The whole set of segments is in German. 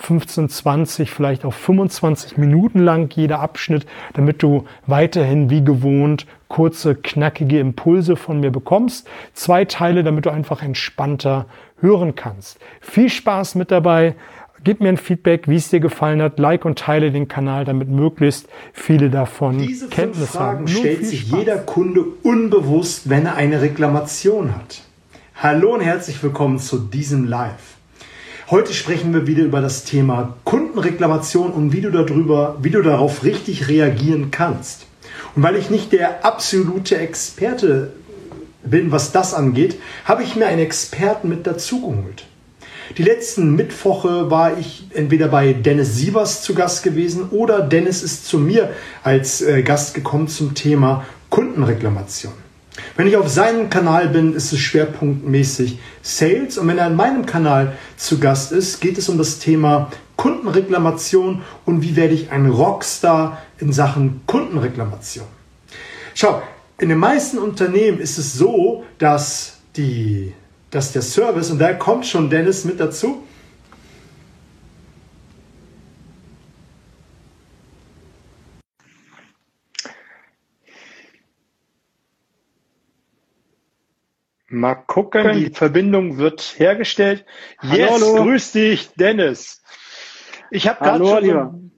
15, 20, vielleicht auch 25 Minuten lang jeder Abschnitt, damit du weiterhin wie gewohnt kurze, knackige Impulse von mir bekommst. Zwei Teile, damit du einfach entspannter hören kannst. Viel Spaß mit dabei. Gib mir ein Feedback, wie es dir gefallen hat. Like und teile den Kanal, damit möglichst viele davon Diese Kenntnis Fragen haben. Diese stellt sich Spaß. jeder Kunde unbewusst, wenn er eine Reklamation hat. Hallo und herzlich willkommen zu diesem Live. Heute sprechen wir wieder über das Thema Kundenreklamation und wie du darüber, wie du darauf richtig reagieren kannst. Und weil ich nicht der absolute Experte bin, was das angeht, habe ich mir einen Experten mit dazu geholt. Die letzten Mittwoche war ich entweder bei Dennis Sievers zu Gast gewesen oder Dennis ist zu mir als äh, Gast gekommen zum Thema Kundenreklamation. Wenn ich auf seinem Kanal bin, ist es schwerpunktmäßig Sales und wenn er an meinem Kanal zu Gast ist, geht es um das Thema Kundenreklamation und wie werde ich ein Rockstar in Sachen Kundenreklamation. Schau, in den meisten Unternehmen ist es so, dass die dass der Service, und da kommt schon Dennis mit dazu, Mal gucken, die Verbindung wird hergestellt. Yes, hallo. grüß dich, Dennis. Ich habe gerade schon,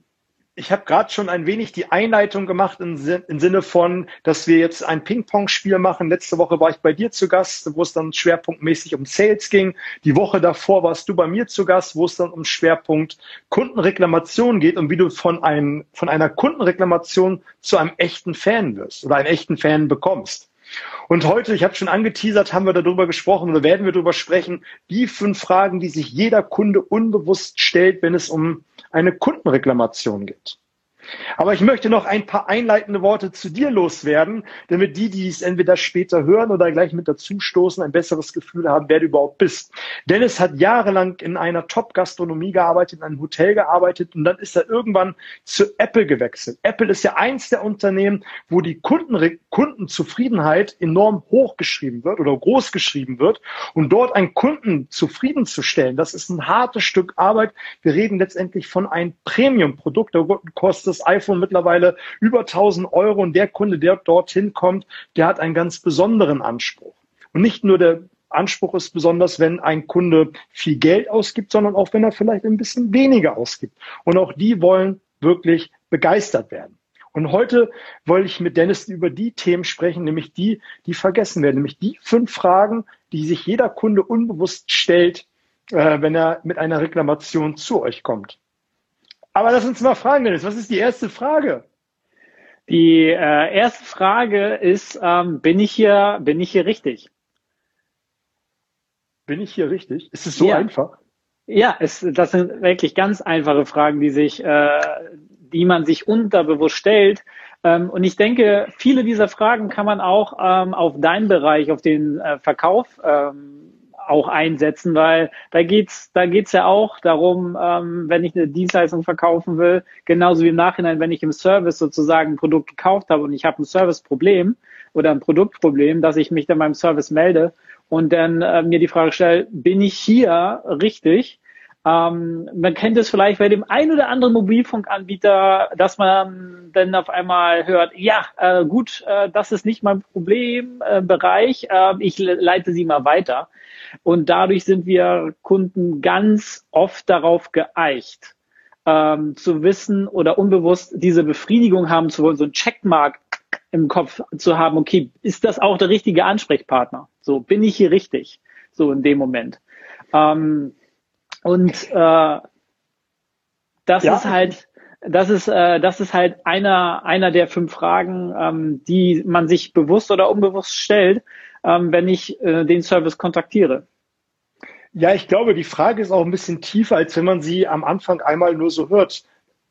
ich habe gerade schon ein wenig die Einleitung gemacht im, im, Sinne von, dass wir jetzt ein Ping-Pong-Spiel machen. Letzte Woche war ich bei dir zu Gast, wo es dann schwerpunktmäßig um Sales ging. Die Woche davor warst du bei mir zu Gast, wo es dann um Schwerpunkt Kundenreklamation geht und wie du von, einem, von einer Kundenreklamation zu einem echten Fan wirst oder einen echten Fan bekommst. Und heute, ich habe schon angeteasert, haben wir darüber gesprochen oder werden wir darüber sprechen, die fünf Fragen, die sich jeder Kunde unbewusst stellt, wenn es um eine Kundenreklamation geht. Aber ich möchte noch ein paar einleitende Worte zu dir loswerden, damit die, die es entweder später hören oder gleich mit dazu stoßen, ein besseres Gefühl haben, wer du überhaupt bist. Dennis hat jahrelang in einer Top-Gastronomie gearbeitet, in einem Hotel gearbeitet und dann ist er irgendwann zu Apple gewechselt. Apple ist ja eins der Unternehmen, wo die Kunden, Kundenzufriedenheit enorm hochgeschrieben wird oder groß geschrieben wird und dort einen Kunden zufriedenzustellen, das ist ein hartes Stück Arbeit. Wir reden letztendlich von einem Premium-Produkt, da kostet das iPhone mittlerweile über 1000 Euro und der Kunde, der dorthin kommt, der hat einen ganz besonderen Anspruch. Und nicht nur der Anspruch ist besonders, wenn ein Kunde viel Geld ausgibt, sondern auch wenn er vielleicht ein bisschen weniger ausgibt. Und auch die wollen wirklich begeistert werden. Und heute wollte ich mit Dennis über die Themen sprechen, nämlich die, die vergessen werden, nämlich die fünf Fragen, die sich jeder Kunde unbewusst stellt, äh, wenn er mit einer Reklamation zu euch kommt. Aber lass uns mal fragen, Dennis, was ist die erste Frage? Die äh, erste Frage ist, ähm, bin ich hier, bin ich hier richtig? Bin ich hier richtig? Ist es so ja. einfach? Ja, es, das sind wirklich ganz einfache Fragen, die sich, äh, die man sich unterbewusst stellt. Ähm, und ich denke, viele dieser Fragen kann man auch ähm, auf deinen Bereich, auf den äh, Verkauf ähm, auch einsetzen, weil da geht's, da geht's ja auch darum, ähm, wenn ich eine Dienstleistung verkaufen will, genauso wie im Nachhinein, wenn ich im Service sozusagen ein Produkt gekauft habe und ich habe ein Serviceproblem oder ein Produktproblem, dass ich mich dann beim Service melde und dann äh, mir die Frage stelle, bin ich hier richtig? Ähm, man kennt es vielleicht bei dem ein oder anderen Mobilfunkanbieter, dass man dann auf einmal hört, ja, äh, gut, äh, das ist nicht mein Problembereich, äh, ich leite sie mal weiter. Und dadurch sind wir Kunden ganz oft darauf geeicht, ähm, zu wissen oder unbewusst diese Befriedigung haben zu wollen, so ein Checkmark im Kopf zu haben, okay, ist das auch der richtige Ansprechpartner? So, bin ich hier richtig? So in dem Moment. Ähm, und äh, das ja. ist halt, das ist, äh, das ist halt einer, einer der fünf Fragen, ähm, die man sich bewusst oder unbewusst stellt, ähm, wenn ich äh, den Service kontaktiere. Ja, ich glaube, die Frage ist auch ein bisschen tiefer, als wenn man sie am Anfang einmal nur so hört.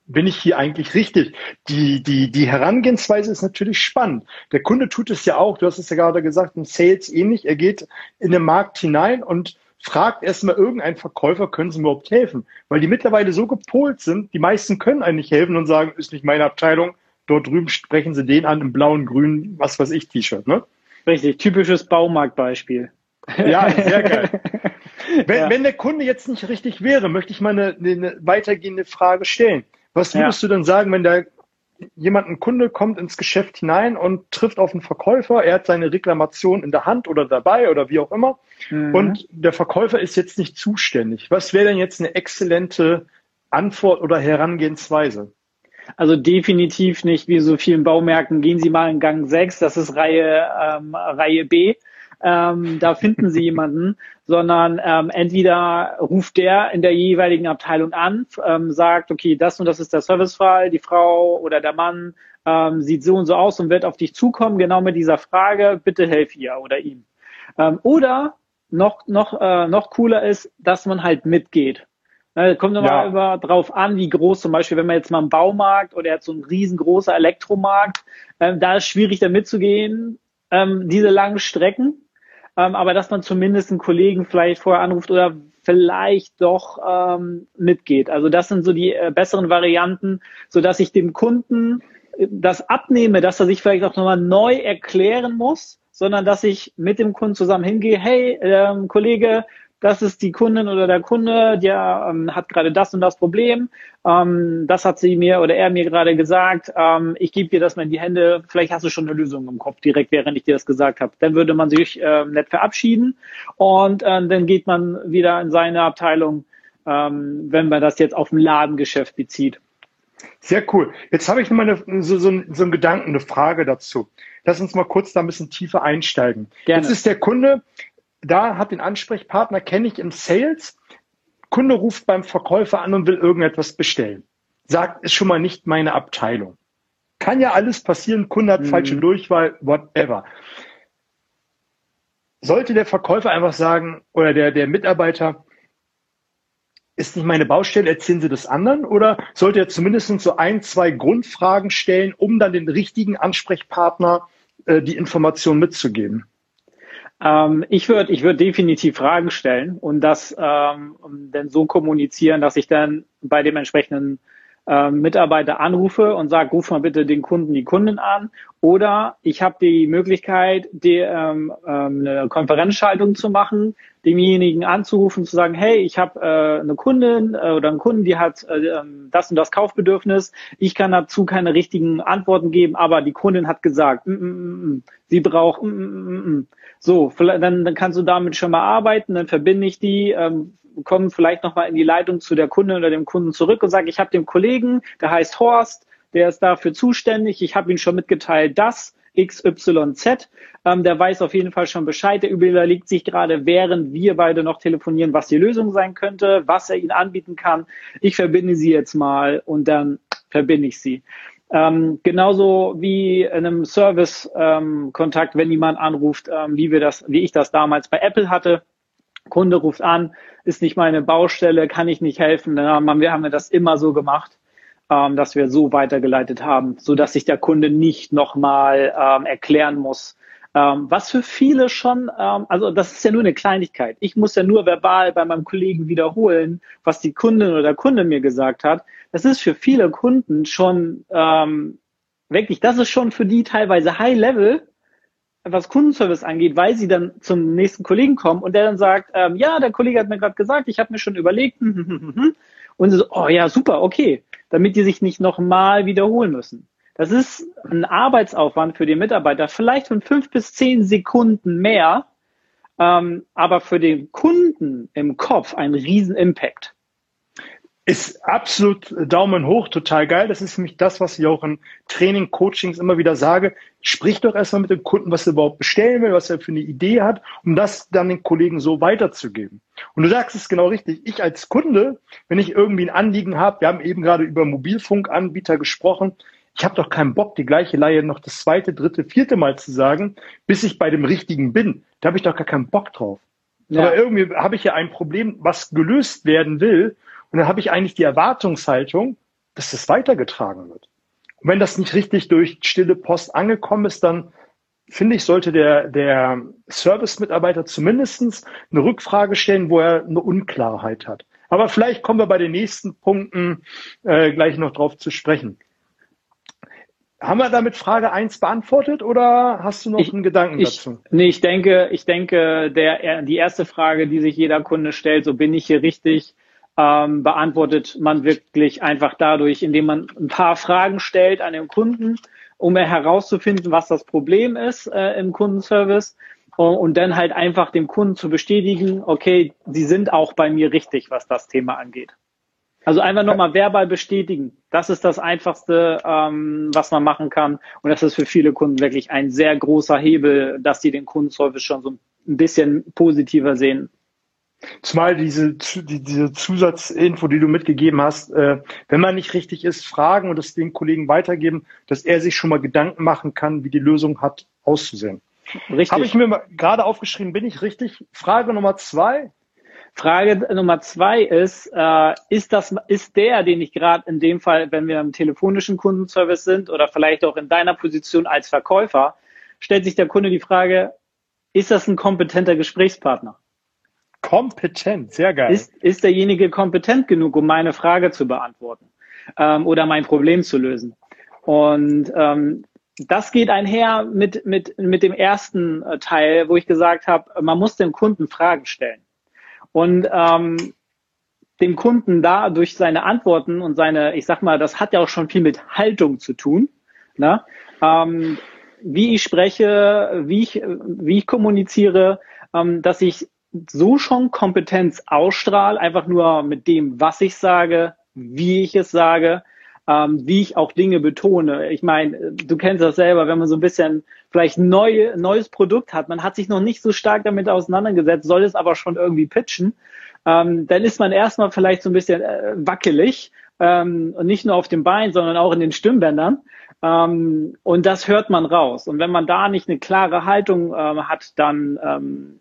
bin ich hier eigentlich richtig? Die, die, die Herangehensweise ist natürlich spannend. Der Kunde tut es ja auch, du hast es ja gerade gesagt, im Sales ähnlich. Er geht in den Markt hinein und fragt erstmal irgendeinen Verkäufer, können Sie mir überhaupt helfen? Weil die mittlerweile so gepolt sind, die meisten können eigentlich helfen und sagen, ist nicht meine Abteilung, dort drüben sprechen Sie den an im blauen, grünen, was weiß ich, T-Shirt, ne? Richtig, typisches Baumarktbeispiel. Ja, sehr geil. Wenn, ja. wenn der Kunde jetzt nicht richtig wäre, möchte ich mal eine, eine weitergehende Frage stellen. Was würdest ja. du denn sagen, wenn da jemand, ein Kunde kommt ins Geschäft hinein und trifft auf einen Verkäufer, er hat seine Reklamation in der Hand oder dabei oder wie auch immer mhm. und der Verkäufer ist jetzt nicht zuständig. Was wäre denn jetzt eine exzellente Antwort oder Herangehensweise? Also definitiv nicht wie so vielen Baumärkten. Gehen Sie mal in Gang 6, das ist Reihe, ähm, Reihe B ähm, da finden sie jemanden, sondern ähm, entweder ruft der in der jeweiligen Abteilung an, ähm, sagt, okay, das und das ist der Servicefall, die Frau oder der Mann ähm, sieht so und so aus und wird auf dich zukommen, genau mit dieser Frage, bitte helf ihr oder ihm. Ähm, oder noch, noch, äh, noch cooler ist, dass man halt mitgeht. Ne, kommt nochmal ja. über drauf an, wie groß zum Beispiel, wenn man jetzt mal einen Baumarkt oder er hat so einen riesengroßer Elektromarkt, ähm, da ist schwierig da mitzugehen, ähm, diese langen Strecken ähm, aber dass man zumindest einen Kollegen vielleicht vorher anruft oder vielleicht doch ähm, mitgeht. Also das sind so die äh, besseren Varianten, so dass ich dem Kunden äh, das abnehme, dass er sich vielleicht auch nochmal neu erklären muss, sondern dass ich mit dem Kunden zusammen hingehe, hey, ähm, Kollege, das ist die Kundin oder der Kunde, der ähm, hat gerade das und das Problem. Ähm, das hat sie mir oder er mir gerade gesagt. Ähm, ich gebe dir das mal in die Hände. Vielleicht hast du schon eine Lösung im Kopf direkt, während ich dir das gesagt habe. Dann würde man sich äh, nett verabschieden und äh, dann geht man wieder in seine Abteilung, ähm, wenn man das jetzt auf ein Ladengeschäft bezieht. Sehr cool. Jetzt habe ich mal eine, so, so, so einen Gedanken, eine Frage dazu. Lass uns mal kurz da ein bisschen tiefer einsteigen. Gerne. Jetzt ist der Kunde da hat den Ansprechpartner, kenne ich im Sales. Kunde ruft beim Verkäufer an und will irgendetwas bestellen. Sagt, ist schon mal nicht meine Abteilung. Kann ja alles passieren, Kunde hat mhm. falsche Durchwahl, whatever. Sollte der Verkäufer einfach sagen, oder der, der Mitarbeiter, ist nicht meine Baustelle, erzählen Sie das anderen? Oder sollte er zumindest so ein, zwei Grundfragen stellen, um dann den richtigen Ansprechpartner äh, die Information mitzugeben? Ähm, ich würde ich würd definitiv Fragen stellen und das ähm, dann so kommunizieren, dass ich dann bei dem entsprechenden ähm, Mitarbeiter anrufe und sage, ruf mal bitte den Kunden, die Kunden an. Oder ich habe die Möglichkeit, die, ähm, ähm, eine Konferenzschaltung zu machen, demjenigen anzurufen, zu sagen, hey, ich habe äh, eine Kundin äh, oder einen Kunden, die hat äh, ähm, das und das Kaufbedürfnis. Ich kann dazu keine richtigen Antworten geben, aber die Kundin hat gesagt, mm, mm, mm, mm sie braucht, mm, mm, mm, mm. so, dann, dann kannst du damit schon mal arbeiten, dann verbinde ich die, ähm, komme vielleicht nochmal in die Leitung zu der Kundin oder dem Kunden zurück und sage, ich habe den Kollegen, der heißt Horst, der ist dafür zuständig, ich habe ihm schon mitgeteilt, dass XYZ. Ähm, der weiß auf jeden Fall schon Bescheid. Der überlegt sich gerade, während wir beide noch telefonieren, was die Lösung sein könnte, was er ihnen anbieten kann. Ich verbinde sie jetzt mal und dann verbinde ich sie. Ähm, genauso wie in einem Service-Kontakt, ähm, wenn jemand anruft, ähm, wie wir das, wie ich das damals bei Apple hatte. Kunde ruft an, ist nicht meine Baustelle, kann ich nicht helfen. Dann haben wir, haben wir das immer so gemacht ähm, dass wir so weitergeleitet haben, so dass sich der Kunde nicht nochmal ähm, erklären muss. Ähm, was für viele schon, ähm, also das ist ja nur eine Kleinigkeit. Ich muss ja nur verbal bei meinem Kollegen wiederholen, was die Kundin oder der Kunde mir gesagt hat. Das ist für viele Kunden schon ähm, wirklich, das ist schon für die teilweise High Level, was Kundenservice angeht, weil sie dann zum nächsten Kollegen kommen und der dann sagt, ähm, ja, der Kollege hat mir gerade gesagt, ich habe mir schon überlegt, und so, oh ja, super, okay damit die sich nicht nochmal wiederholen müssen. Das ist ein Arbeitsaufwand für die Mitarbeiter, vielleicht von fünf bis zehn Sekunden mehr, ähm, aber für den Kunden im Kopf ein riesen Impact. Ist absolut Daumen hoch, total geil. Das ist nämlich das, was ich auch in Training, Coachings immer wieder sage. Sprich doch erstmal mit dem Kunden, was er überhaupt bestellen will, was er für eine Idee hat, um das dann den Kollegen so weiterzugeben. Und du sagst es genau richtig. Ich als Kunde, wenn ich irgendwie ein Anliegen habe, wir haben eben gerade über Mobilfunkanbieter gesprochen, ich habe doch keinen Bock, die gleiche Laie noch das zweite, dritte, vierte Mal zu sagen, bis ich bei dem richtigen bin. Da habe ich doch gar keinen Bock drauf. Ja. Aber irgendwie habe ich ja ein Problem, was gelöst werden will. Und dann habe ich eigentlich die Erwartungshaltung, dass das weitergetragen wird. Und wenn das nicht richtig durch stille Post angekommen ist, dann finde ich, sollte der, der Service-Mitarbeiter zumindestens eine Rückfrage stellen, wo er eine Unklarheit hat. Aber vielleicht kommen wir bei den nächsten Punkten äh, gleich noch drauf zu sprechen. Haben wir damit Frage eins beantwortet oder hast du noch ich, einen Gedanken ich, dazu? Nee, ich denke, ich denke, der, die erste Frage, die sich jeder Kunde stellt, so bin ich hier richtig, ähm, beantwortet man wirklich einfach dadurch, indem man ein paar Fragen stellt an den Kunden, um herauszufinden, was das Problem ist äh, im Kundenservice und dann halt einfach dem Kunden zu bestätigen, okay, sie sind auch bei mir richtig, was das Thema angeht. Also einfach nochmal verbal bestätigen. Das ist das Einfachste, ähm, was man machen kann. Und das ist für viele Kunden wirklich ein sehr großer Hebel, dass sie den Kundenservice schon so ein bisschen positiver sehen. Zumal diese, diese Zusatzinfo, die du mitgegeben hast, äh, wenn man nicht richtig ist, fragen und das den Kollegen weitergeben, dass er sich schon mal Gedanken machen kann, wie die Lösung hat auszusehen. Richtig. Habe ich mir gerade aufgeschrieben, bin ich richtig? Frage Nummer zwei. Frage Nummer zwei ist, äh, ist das, ist der, den ich gerade in dem Fall, wenn wir im telefonischen Kundenservice sind oder vielleicht auch in deiner Position als Verkäufer, stellt sich der Kunde die Frage, ist das ein kompetenter Gesprächspartner? Kompetent, sehr geil. Ist, ist derjenige kompetent genug, um meine Frage zu beantworten ähm, oder mein Problem zu lösen? Und ähm, das geht einher mit, mit, mit dem ersten äh, Teil, wo ich gesagt habe, man muss dem Kunden Fragen stellen und ähm, dem Kunden da durch seine Antworten und seine, ich sag mal, das hat ja auch schon viel mit Haltung zu tun, ne? ähm, wie ich spreche, wie ich, wie ich kommuniziere, ähm, dass ich so schon Kompetenz ausstrahle, einfach nur mit dem, was ich sage, wie ich es sage, ähm, wie ich auch Dinge betone. Ich meine, du kennst das selber, wenn man so ein bisschen vielleicht neu, neues Produkt hat, man hat sich noch nicht so stark damit auseinandergesetzt, soll es aber schon irgendwie pitchen, ähm, dann ist man erstmal vielleicht so ein bisschen äh, wackelig ähm, und nicht nur auf dem Bein, sondern auch in den Stimmbändern. Ähm, und das hört man raus. Und wenn man da nicht eine klare Haltung ähm, hat, dann ähm,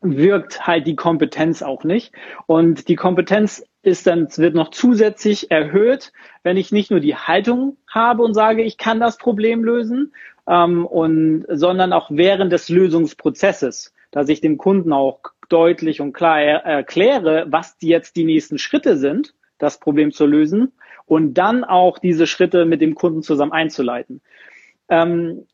wirkt halt die Kompetenz auch nicht. Und die Kompetenz ist dann, wird noch zusätzlich erhöht, wenn ich nicht nur die Haltung habe und sage, ich kann das Problem lösen, ähm, und, sondern auch während des Lösungsprozesses, dass ich dem Kunden auch deutlich und klar er, erkläre, was die jetzt die nächsten Schritte sind, das Problem zu lösen und dann auch diese Schritte mit dem Kunden zusammen einzuleiten. Ähm,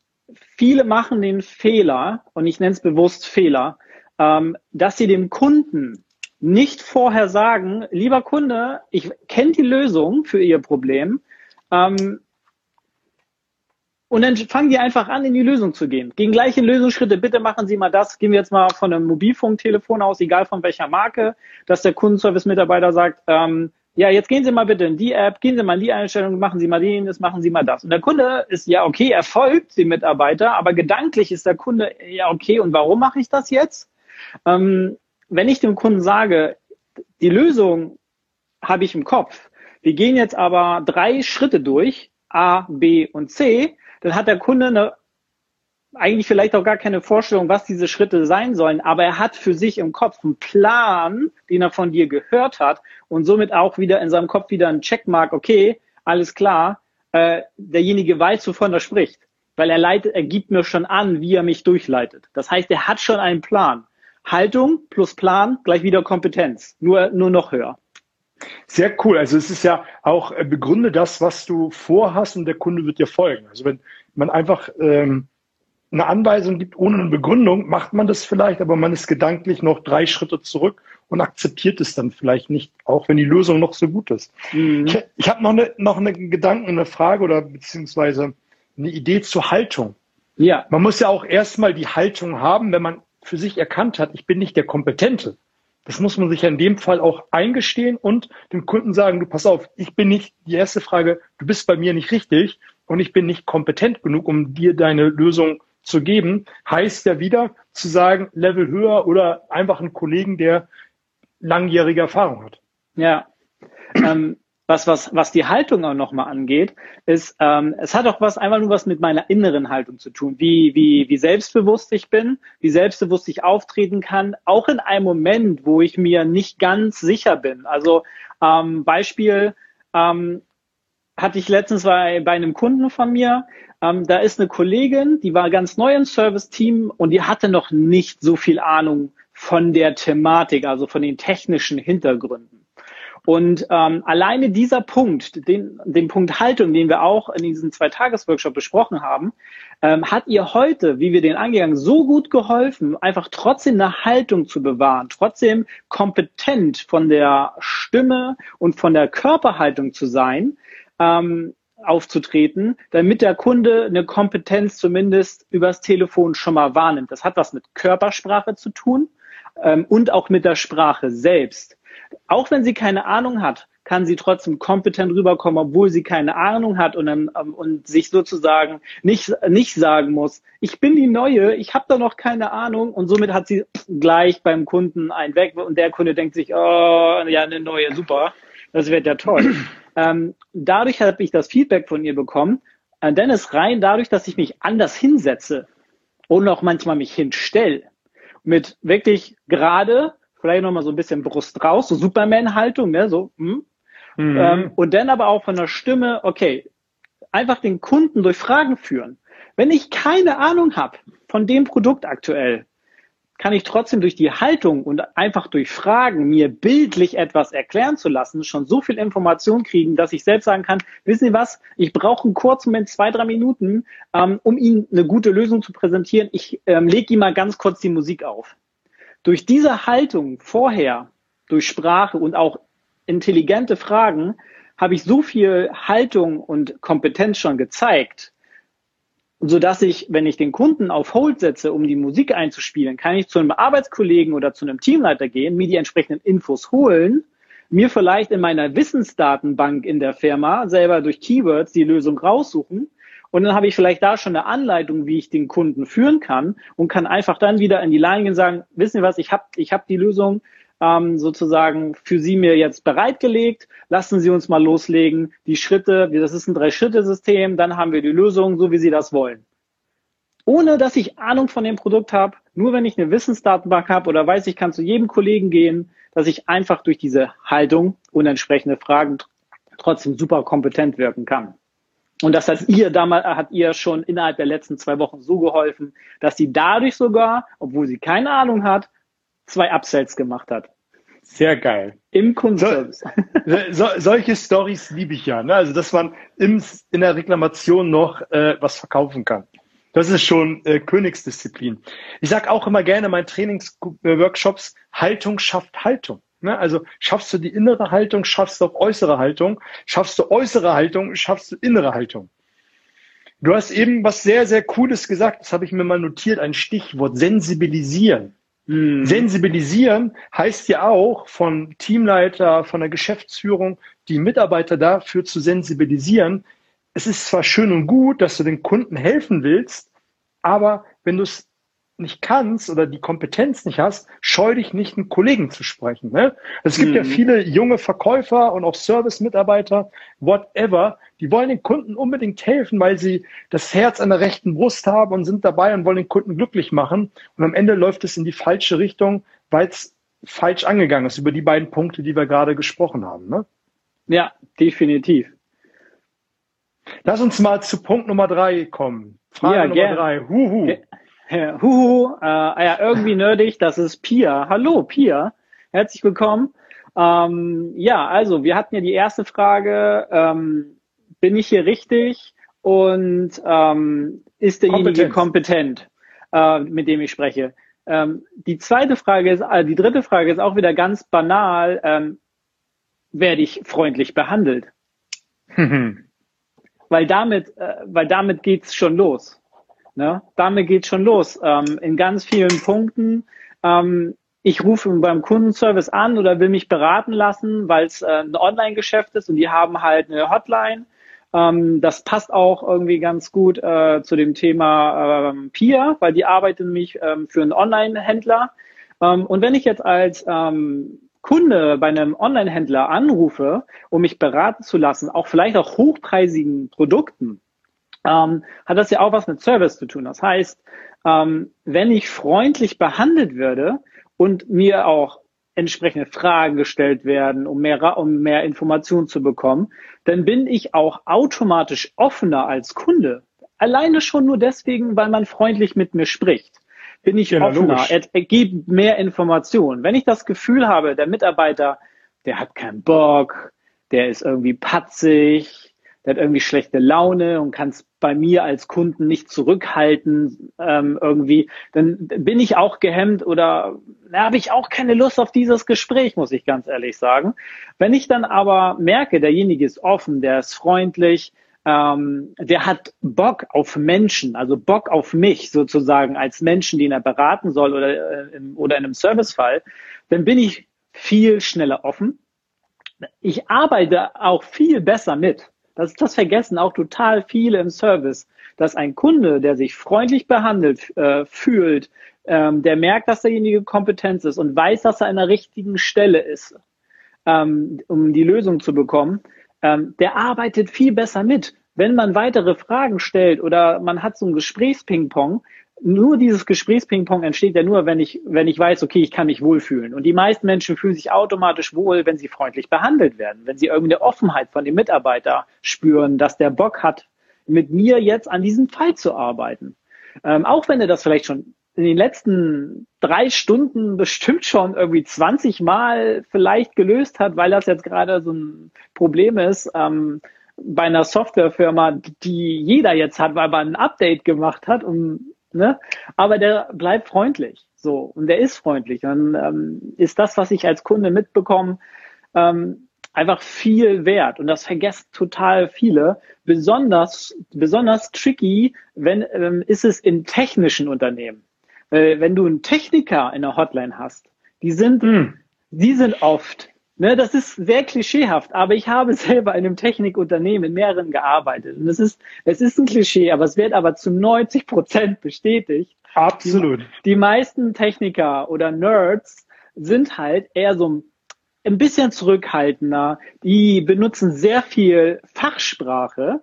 viele machen den Fehler, und ich nenne es bewusst Fehler, ähm, dass sie dem Kunden nicht vorher sagen, lieber Kunde, ich kenne die Lösung für Ihr Problem. Ähm, und dann fangen die einfach an, in die Lösung zu gehen. Gegen gleiche Lösungsschritte, bitte machen Sie mal das. Gehen wir jetzt mal von einem Mobilfunktelefon aus, egal von welcher Marke, dass der Kundenservice-Mitarbeiter sagt, ähm, ja, jetzt gehen Sie mal bitte in die App, gehen Sie mal in die Einstellung, machen Sie mal das, machen Sie mal das. Und der Kunde ist, ja, okay, er folgt dem Mitarbeiter, aber gedanklich ist der Kunde, ja, okay, und warum mache ich das jetzt? Ähm, wenn ich dem Kunden sage, die Lösung habe ich im Kopf, wir gehen jetzt aber drei Schritte durch, A, B und C, dann hat der Kunde eine, eigentlich vielleicht auch gar keine Vorstellung, was diese Schritte sein sollen, aber er hat für sich im Kopf einen Plan, den er von dir gehört hat und somit auch wieder in seinem Kopf wieder ein Checkmark, okay, alles klar, äh, derjenige weiß, wovon er spricht, weil er leitet, er gibt mir schon an, wie er mich durchleitet. Das heißt, er hat schon einen Plan. Haltung plus Plan gleich wieder Kompetenz, nur, nur noch höher. Sehr cool. Also es ist ja auch, äh, begründe das, was du vorhast und der Kunde wird dir folgen. Also wenn man einfach ähm, eine Anweisung gibt ohne eine Begründung, macht man das vielleicht, aber man ist gedanklich noch drei Schritte zurück und akzeptiert es dann vielleicht nicht, auch wenn die Lösung noch so gut ist. Mhm. Ich, ich habe noch eine, noch eine Gedanken, eine Frage oder beziehungsweise eine Idee zur Haltung. Ja. Man muss ja auch erstmal die Haltung haben, wenn man für sich erkannt hat, ich bin nicht der Kompetente. Das muss man sich ja in dem Fall auch eingestehen und dem Kunden sagen, du pass auf, ich bin nicht, die erste Frage, du bist bei mir nicht richtig und ich bin nicht kompetent genug, um dir deine Lösung zu geben, heißt ja wieder zu sagen, Level höher oder einfach einen Kollegen, der langjährige Erfahrung hat. Ja. Ähm, was, was, was die Haltung auch nochmal angeht, ist, ähm, es hat auch was einfach nur was mit meiner inneren Haltung zu tun, wie, wie, wie selbstbewusst ich bin, wie selbstbewusst ich auftreten kann, auch in einem Moment, wo ich mir nicht ganz sicher bin. Also ähm, Beispiel, ähm, hatte ich letztens bei, bei einem Kunden von mir, ähm, da ist eine Kollegin, die war ganz neu im Service-Team und die hatte noch nicht so viel Ahnung von der Thematik, also von den technischen Hintergründen. Und ähm, alleine dieser Punkt, den, den Punkt Haltung, den wir auch in diesem Zwei-Tages-Workshop besprochen haben, ähm, hat ihr heute, wie wir den angegangen, so gut geholfen, einfach trotzdem eine Haltung zu bewahren, trotzdem kompetent von der Stimme und von der Körperhaltung zu sein, ähm, aufzutreten, damit der Kunde eine Kompetenz zumindest übers Telefon schon mal wahrnimmt. Das hat was mit Körpersprache zu tun ähm, und auch mit der Sprache selbst. Auch wenn sie keine Ahnung hat, kann sie trotzdem kompetent rüberkommen, obwohl sie keine Ahnung hat und, dann, ähm, und sich sozusagen nicht, nicht sagen muss, ich bin die Neue, ich habe da noch keine Ahnung und somit hat sie gleich beim Kunden einen weg und der Kunde denkt sich, oh, ja, eine Neue, super, das wird ja toll. ähm, dadurch habe ich das Feedback von ihr bekommen, äh, Dennis, rein dadurch, dass ich mich anders hinsetze und auch manchmal mich hinstelle, mit wirklich gerade vielleicht nochmal so ein bisschen Brust raus, so Superman-Haltung, ne, so, hm. Mhm. Ähm, und dann aber auch von der Stimme, okay, einfach den Kunden durch Fragen führen. Wenn ich keine Ahnung habe von dem Produkt aktuell, kann ich trotzdem durch die Haltung und einfach durch Fragen mir bildlich etwas erklären zu lassen, schon so viel Information kriegen, dass ich selbst sagen kann, wissen Sie was, ich brauche einen kurzen Moment, zwei, drei Minuten, ähm, um Ihnen eine gute Lösung zu präsentieren. Ich ähm, lege Ihnen mal ganz kurz die Musik auf. Durch diese Haltung vorher, durch Sprache und auch intelligente Fragen, habe ich so viel Haltung und Kompetenz schon gezeigt, so dass ich, wenn ich den Kunden auf Hold setze, um die Musik einzuspielen, kann ich zu einem Arbeitskollegen oder zu einem Teamleiter gehen, mir die entsprechenden Infos holen, mir vielleicht in meiner Wissensdatenbank in der Firma selber durch Keywords die Lösung raussuchen und dann habe ich vielleicht da schon eine Anleitung, wie ich den Kunden führen kann und kann einfach dann wieder in die Line gehen und sagen, wissen Sie was, ich habe ich hab die Lösung ähm, sozusagen für Sie mir jetzt bereitgelegt. Lassen Sie uns mal loslegen. Die Schritte, das ist ein Drei-Schritte-System, dann haben wir die Lösung, so wie Sie das wollen. Ohne dass ich Ahnung von dem Produkt habe, nur wenn ich eine Wissensdatenbank habe oder weiß, ich kann zu jedem Kollegen gehen, dass ich einfach durch diese Haltung und entsprechende Fragen trotzdem super kompetent wirken kann. Und das hat ihr damals, hat ihr schon innerhalb der letzten zwei Wochen so geholfen, dass sie dadurch sogar, obwohl sie keine Ahnung hat, zwei Upsells gemacht hat. Sehr geil. Im Kundenservice. So, so, solche Stories liebe ich ja. Ne? Also, dass man im, in der Reklamation noch äh, was verkaufen kann. Das ist schon äh, Königsdisziplin. Ich sage auch immer gerne in meinen Trainingsworkshops, Haltung schafft Haltung. Ne? Also schaffst du die innere Haltung, schaffst du auch äußere Haltung, schaffst du äußere Haltung, schaffst du innere Haltung. Du hast eben was sehr, sehr Cooles gesagt, das habe ich mir mal notiert, ein Stichwort, sensibilisieren. Mhm. Sensibilisieren heißt ja auch von Teamleiter, von der Geschäftsführung, die Mitarbeiter dafür zu sensibilisieren. Es ist zwar schön und gut, dass du den Kunden helfen willst, aber wenn du es nicht kannst oder die Kompetenz nicht hast, scheu dich nicht, einen Kollegen zu sprechen. Ne? Es gibt mhm. ja viele junge Verkäufer und auch Service-Mitarbeiter, whatever, die wollen den Kunden unbedingt helfen, weil sie das Herz an der rechten Brust haben und sind dabei und wollen den Kunden glücklich machen. Und am Ende läuft es in die falsche Richtung, weil es falsch angegangen ist über die beiden Punkte, die wir gerade gesprochen haben. Ne? Ja, definitiv. Lass uns mal zu Punkt Nummer drei kommen. Frage ja, Nummer gern. drei. Huhu. Huhu, äh, ja, irgendwie nerdig, das ist Pia. Hallo, Pia. Herzlich willkommen. Ähm, ja, also wir hatten ja die erste Frage, ähm, bin ich hier richtig und ähm, ist derjenige kompetent, äh, mit dem ich spreche? Ähm, die zweite Frage ist, äh, die dritte Frage ist auch wieder ganz banal, ähm, werde ich freundlich behandelt? weil damit, äh, weil damit geht's schon los. Ne? Damit geht schon los. Ähm, in ganz vielen Punkten. Ähm, ich rufe beim Kundenservice an oder will mich beraten lassen, weil es äh, ein Online-Geschäft ist und die haben halt eine Hotline. Ähm, das passt auch irgendwie ganz gut äh, zu dem Thema ähm, PIA, weil die arbeitet nämlich ähm, für einen Online-Händler. Ähm, und wenn ich jetzt als ähm, Kunde bei einem Online-Händler anrufe, um mich beraten zu lassen, auch vielleicht auch hochpreisigen Produkten, ähm, hat das ja auch was mit Service zu tun. Das heißt, ähm, wenn ich freundlich behandelt würde und mir auch entsprechende Fragen gestellt werden, um mehr, um mehr Informationen zu bekommen, dann bin ich auch automatisch offener als Kunde. Alleine schon nur deswegen, weil man freundlich mit mir spricht. Bin ich ja, offener, er, er gibt mehr Informationen. Wenn ich das Gefühl habe, der Mitarbeiter, der hat keinen Bock, der ist irgendwie patzig, der hat irgendwie schlechte Laune und kann es bei mir als Kunden nicht zurückhalten ähm, irgendwie, dann bin ich auch gehemmt oder habe ich auch keine Lust auf dieses Gespräch, muss ich ganz ehrlich sagen. Wenn ich dann aber merke, derjenige ist offen, der ist freundlich, ähm, der hat Bock auf Menschen, also Bock auf mich sozusagen als Menschen, den er beraten soll oder, äh, oder in einem Servicefall, dann bin ich viel schneller offen. Ich arbeite auch viel besser mit. Das, das vergessen auch total viele im Service, dass ein Kunde, der sich freundlich behandelt äh, fühlt, ähm, der merkt, dass derjenige Kompetenz ist und weiß, dass er an der richtigen Stelle ist, ähm, um die Lösung zu bekommen, ähm, der arbeitet viel besser mit. Wenn man weitere Fragen stellt oder man hat so ein Gesprächsping-Pong, nur dieses Gesprächsping-Pong entsteht ja nur, wenn ich, wenn ich weiß, okay, ich kann mich wohlfühlen. Und die meisten Menschen fühlen sich automatisch wohl, wenn sie freundlich behandelt werden, wenn sie irgendeine Offenheit von dem Mitarbeiter spüren, dass der Bock hat, mit mir jetzt an diesem Fall zu arbeiten. Ähm, auch wenn er das vielleicht schon in den letzten drei Stunden bestimmt schon irgendwie 20 Mal vielleicht gelöst hat, weil das jetzt gerade so ein Problem ist, ähm, bei einer Softwarefirma, die jeder jetzt hat, weil man ein Update gemacht hat, um Ne? Aber der bleibt freundlich. So. Und der ist freundlich. Und ähm, ist das, was ich als Kunde mitbekomme, ähm, einfach viel wert. Und das vergessen total viele. Besonders, besonders tricky, wenn, ähm, ist es in technischen Unternehmen. Äh, wenn du einen Techniker in der Hotline hast, die sind, mm. die sind oft Ne, das ist sehr klischeehaft, aber ich habe selber in einem Technikunternehmen in mehreren gearbeitet. Und es ist, es ist ein Klischee, aber es wird aber zu 90 Prozent bestätigt. Absolut. Die, die meisten Techniker oder Nerds sind halt eher so ein bisschen zurückhaltender. Die benutzen sehr viel Fachsprache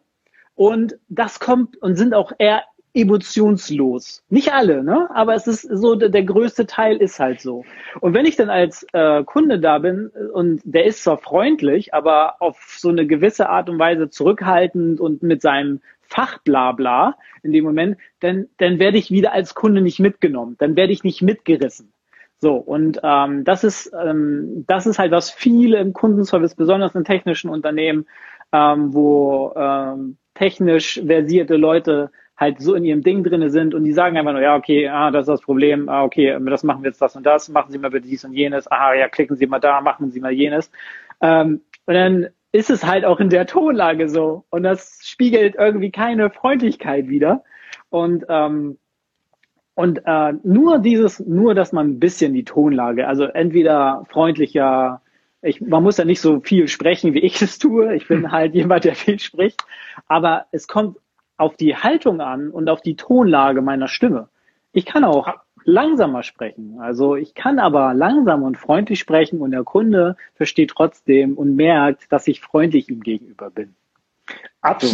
und das kommt und sind auch eher emotionslos. Nicht alle, ne? Aber es ist so, der, der größte Teil ist halt so. Und wenn ich dann als äh, Kunde da bin und der ist zwar freundlich, aber auf so eine gewisse Art und Weise zurückhaltend und mit seinem Fachblabla in dem Moment, dann, dann werde ich wieder als Kunde nicht mitgenommen. Dann werde ich nicht mitgerissen. So, und ähm, das ist ähm, das ist halt, was viele im Kundenservice, besonders in technischen Unternehmen, ähm, wo ähm, technisch versierte Leute halt so in ihrem Ding drinne sind und die sagen einfach nur, ja, okay, ah, das ist das Problem, ah, okay, das machen wir jetzt das und das, machen Sie mal bitte dies und jenes, aha, ja, klicken Sie mal da, machen Sie mal jenes. Ähm, und dann ist es halt auch in der Tonlage so und das spiegelt irgendwie keine Freundlichkeit wieder und ähm, und äh, nur dieses, nur dass man ein bisschen die Tonlage, also entweder freundlicher, ich, man muss ja nicht so viel sprechen, wie ich es tue. Ich bin halt jemand, der viel spricht. Aber es kommt auf die Haltung an und auf die Tonlage meiner Stimme. Ich kann auch langsamer sprechen. Also ich kann aber langsam und freundlich sprechen und der Kunde versteht trotzdem und merkt, dass ich freundlich ihm gegenüber bin. Absolut.